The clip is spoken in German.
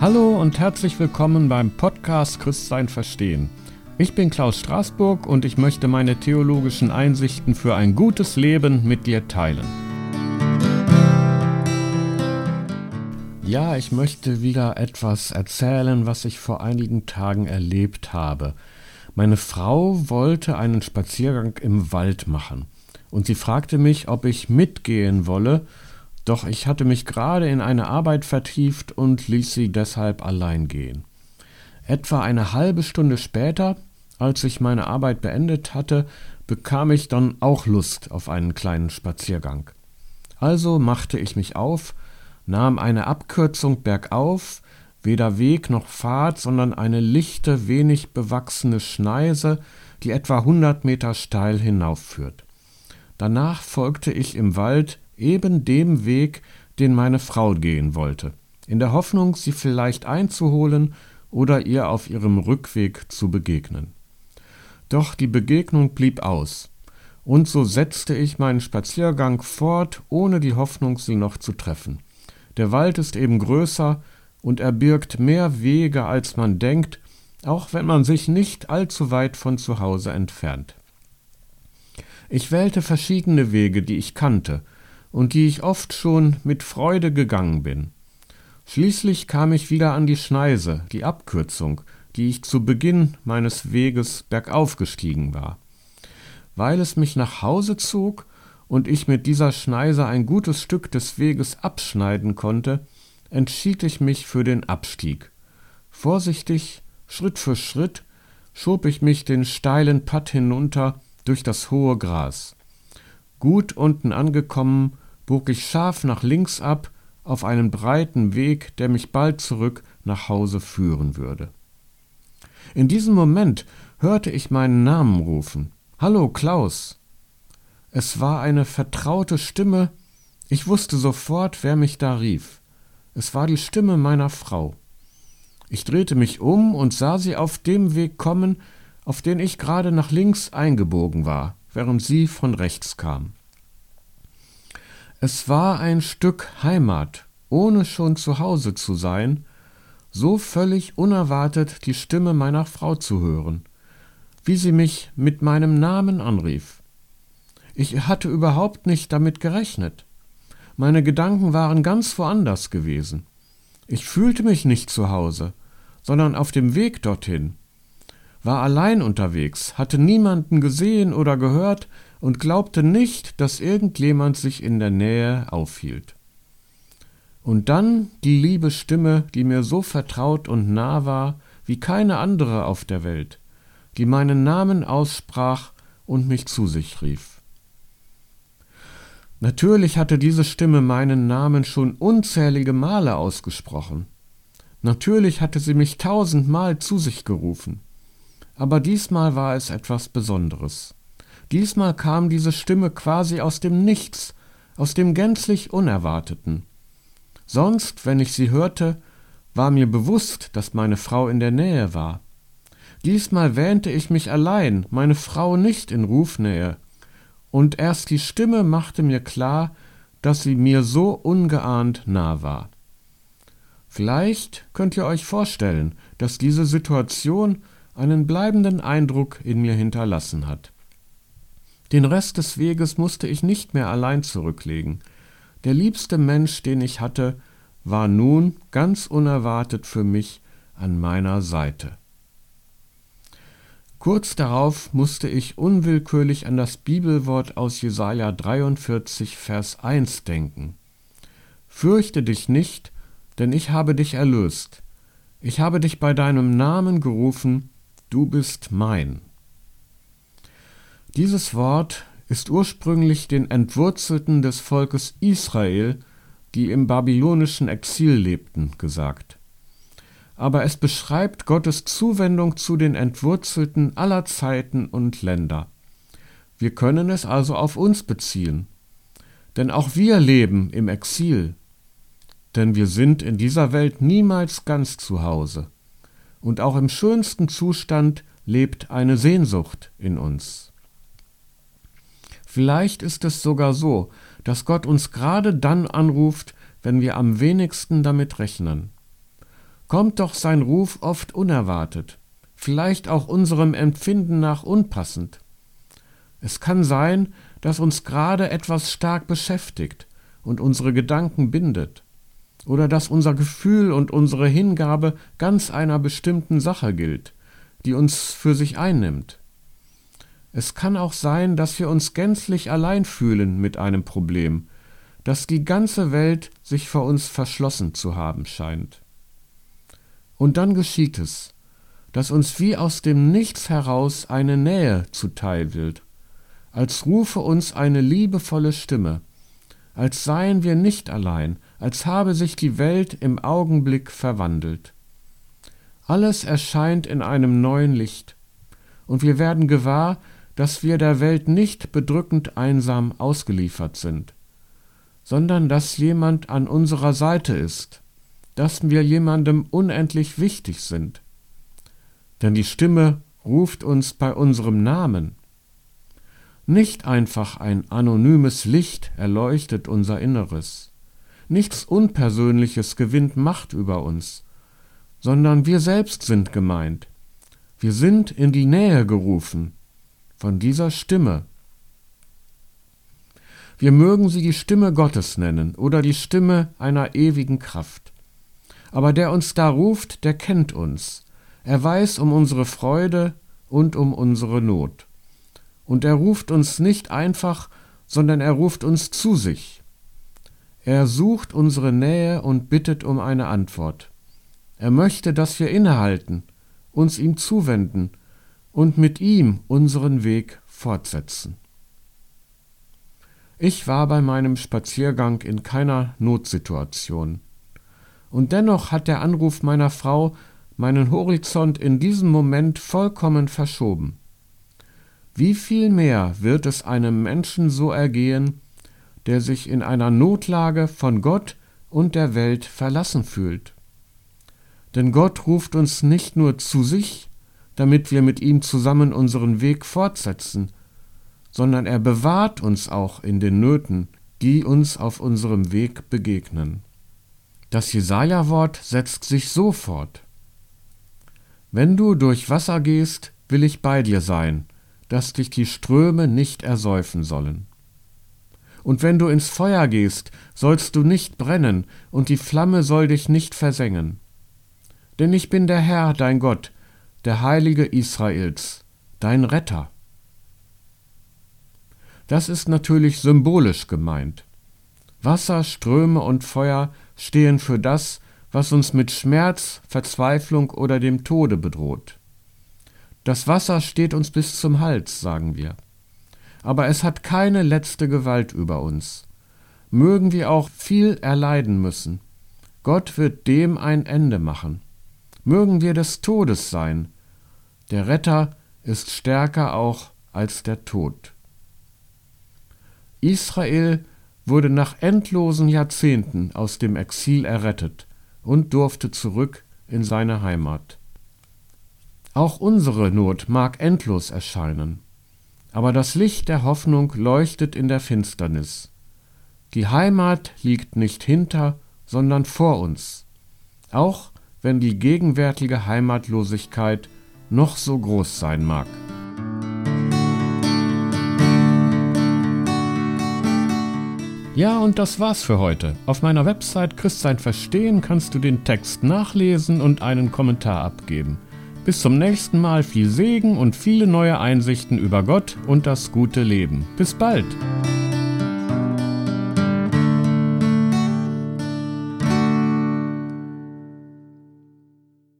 Hallo und herzlich willkommen beim Podcast Christsein verstehen. Ich bin Klaus Straßburg und ich möchte meine theologischen Einsichten für ein gutes Leben mit dir teilen. Ja, ich möchte wieder etwas erzählen, was ich vor einigen Tagen erlebt habe. Meine Frau wollte einen Spaziergang im Wald machen und sie fragte mich, ob ich mitgehen wolle, doch ich hatte mich gerade in eine Arbeit vertieft und ließ sie deshalb allein gehen. Etwa eine halbe Stunde später, als ich meine Arbeit beendet hatte, bekam ich dann auch Lust auf einen kleinen Spaziergang. Also machte ich mich auf, nahm eine Abkürzung bergauf, weder Weg noch Pfad, sondern eine lichte, wenig bewachsene Schneise, die etwa hundert Meter steil hinaufführt. Danach folgte ich im Wald eben dem Weg, den meine Frau gehen wollte, in der Hoffnung, sie vielleicht einzuholen oder ihr auf ihrem Rückweg zu begegnen. Doch die Begegnung blieb aus, und so setzte ich meinen Spaziergang fort, ohne die Hoffnung, sie noch zu treffen. Der Wald ist eben größer und er birgt mehr Wege, als man denkt, auch wenn man sich nicht allzu weit von zu Hause entfernt. Ich wählte verschiedene Wege, die ich kannte, und die ich oft schon mit Freude gegangen bin. Schließlich kam ich wieder an die Schneise, die Abkürzung, die ich zu Beginn meines Weges bergauf gestiegen war. Weil es mich nach Hause zog und ich mit dieser Schneise ein gutes Stück des Weges abschneiden konnte, entschied ich mich für den Abstieg. Vorsichtig, Schritt für Schritt, schob ich mich den steilen Patt hinunter durch das hohe Gras. Gut unten angekommen, bog ich scharf nach links ab auf einen breiten Weg, der mich bald zurück nach Hause führen würde. In diesem Moment hörte ich meinen Namen rufen. Hallo, Klaus. Es war eine vertraute Stimme, ich wusste sofort, wer mich da rief. Es war die Stimme meiner Frau. Ich drehte mich um und sah sie auf dem Weg kommen, auf den ich gerade nach links eingebogen war während sie von rechts kam. Es war ein Stück Heimat, ohne schon zu Hause zu sein, so völlig unerwartet die Stimme meiner Frau zu hören, wie sie mich mit meinem Namen anrief. Ich hatte überhaupt nicht damit gerechnet. Meine Gedanken waren ganz woanders gewesen. Ich fühlte mich nicht zu Hause, sondern auf dem Weg dorthin, war allein unterwegs, hatte niemanden gesehen oder gehört und glaubte nicht, dass irgendjemand sich in der Nähe aufhielt. Und dann die liebe Stimme, die mir so vertraut und nah war wie keine andere auf der Welt, die meinen Namen aussprach und mich zu sich rief. Natürlich hatte diese Stimme meinen Namen schon unzählige Male ausgesprochen. Natürlich hatte sie mich tausendmal zu sich gerufen. Aber diesmal war es etwas Besonderes. Diesmal kam diese Stimme quasi aus dem Nichts, aus dem gänzlich Unerwarteten. Sonst, wenn ich sie hörte, war mir bewusst, dass meine Frau in der Nähe war. Diesmal wähnte ich mich allein, meine Frau nicht in Rufnähe. Und erst die Stimme machte mir klar, dass sie mir so ungeahnt nah war. Vielleicht könnt ihr euch vorstellen, dass diese Situation einen bleibenden Eindruck in mir hinterlassen hat. Den Rest des Weges musste ich nicht mehr allein zurücklegen. Der liebste Mensch, den ich hatte, war nun ganz unerwartet für mich an meiner Seite. Kurz darauf musste ich unwillkürlich an das Bibelwort aus Jesaja 43, Vers 1 denken. Fürchte dich nicht, denn ich habe dich erlöst. Ich habe dich bei deinem Namen gerufen, du bist mein. Dieses Wort ist ursprünglich den Entwurzelten des Volkes Israel, die im babylonischen Exil lebten, gesagt. Aber es beschreibt Gottes Zuwendung zu den Entwurzelten aller Zeiten und Länder. Wir können es also auf uns beziehen. Denn auch wir leben im Exil. Denn wir sind in dieser Welt niemals ganz zu Hause und auch im schönsten Zustand lebt eine Sehnsucht in uns. Vielleicht ist es sogar so, dass Gott uns gerade dann anruft, wenn wir am wenigsten damit rechnen. kommt doch sein Ruf oft unerwartet, vielleicht auch unserem Empfinden nach unpassend. Es kann sein, dass uns gerade etwas stark beschäftigt und unsere Gedanken bindet, oder dass unser Gefühl und unsere Hingabe ganz einer bestimmten Sache gilt, die uns für sich einnimmt. Es kann auch sein, dass wir uns gänzlich allein fühlen mit einem Problem, dass die ganze Welt sich vor uns verschlossen zu haben scheint. Und dann geschieht es, dass uns wie aus dem Nichts heraus eine Nähe zuteil wird, als rufe uns eine liebevolle Stimme, als seien wir nicht allein, als habe sich die Welt im Augenblick verwandelt. Alles erscheint in einem neuen Licht, und wir werden gewahr, dass wir der Welt nicht bedrückend einsam ausgeliefert sind, sondern dass jemand an unserer Seite ist, dass wir jemandem unendlich wichtig sind. Denn die Stimme ruft uns bei unserem Namen. Nicht einfach ein anonymes Licht erleuchtet unser Inneres. Nichts Unpersönliches gewinnt Macht über uns, sondern wir selbst sind gemeint. Wir sind in die Nähe gerufen von dieser Stimme, wir mögen sie die Stimme Gottes nennen oder die Stimme einer ewigen Kraft. Aber der uns da ruft, der kennt uns. Er weiß um unsere Freude und um unsere Not. Und er ruft uns nicht einfach, sondern er ruft uns zu sich. Er sucht unsere Nähe und bittet um eine Antwort. Er möchte, dass wir innehalten, uns ihm zuwenden und mit ihm unseren Weg fortsetzen. Ich war bei meinem Spaziergang in keiner Notsituation. Und dennoch hat der Anruf meiner Frau meinen Horizont in diesem Moment vollkommen verschoben. Wie viel mehr wird es einem Menschen so ergehen, der sich in einer Notlage von Gott und der Welt verlassen fühlt? Denn Gott ruft uns nicht nur zu sich, damit wir mit ihm zusammen unseren Weg fortsetzen, sondern er bewahrt uns auch in den Nöten, die uns auf unserem Weg begegnen. Das Jesaja-Wort setzt sich so fort. Wenn du durch Wasser gehst, will ich bei dir sein, dass dich die Ströme nicht ersäufen sollen. Und wenn du ins Feuer gehst, sollst du nicht brennen, und die Flamme soll dich nicht versengen. Denn ich bin der Herr, dein Gott, der Heilige Israels, dein Retter. Das ist natürlich symbolisch gemeint. Wasser, Ströme und Feuer stehen für das, was uns mit Schmerz, Verzweiflung oder dem Tode bedroht. Das Wasser steht uns bis zum Hals, sagen wir. Aber es hat keine letzte Gewalt über uns. Mögen wir auch viel erleiden müssen. Gott wird dem ein Ende machen. Mögen wir des Todes sein. Der Retter ist stärker auch als der Tod. Israel wurde nach endlosen Jahrzehnten aus dem Exil errettet und durfte zurück in seine Heimat. Auch unsere Not mag endlos erscheinen, aber das Licht der Hoffnung leuchtet in der Finsternis. Die Heimat liegt nicht hinter, sondern vor uns, auch wenn die gegenwärtige Heimatlosigkeit noch so groß sein mag. Ja, und das war's für heute. Auf meiner Website Christsein Verstehen kannst du den Text nachlesen und einen Kommentar abgeben. Bis zum nächsten Mal viel Segen und viele neue Einsichten über Gott und das gute Leben. Bis bald!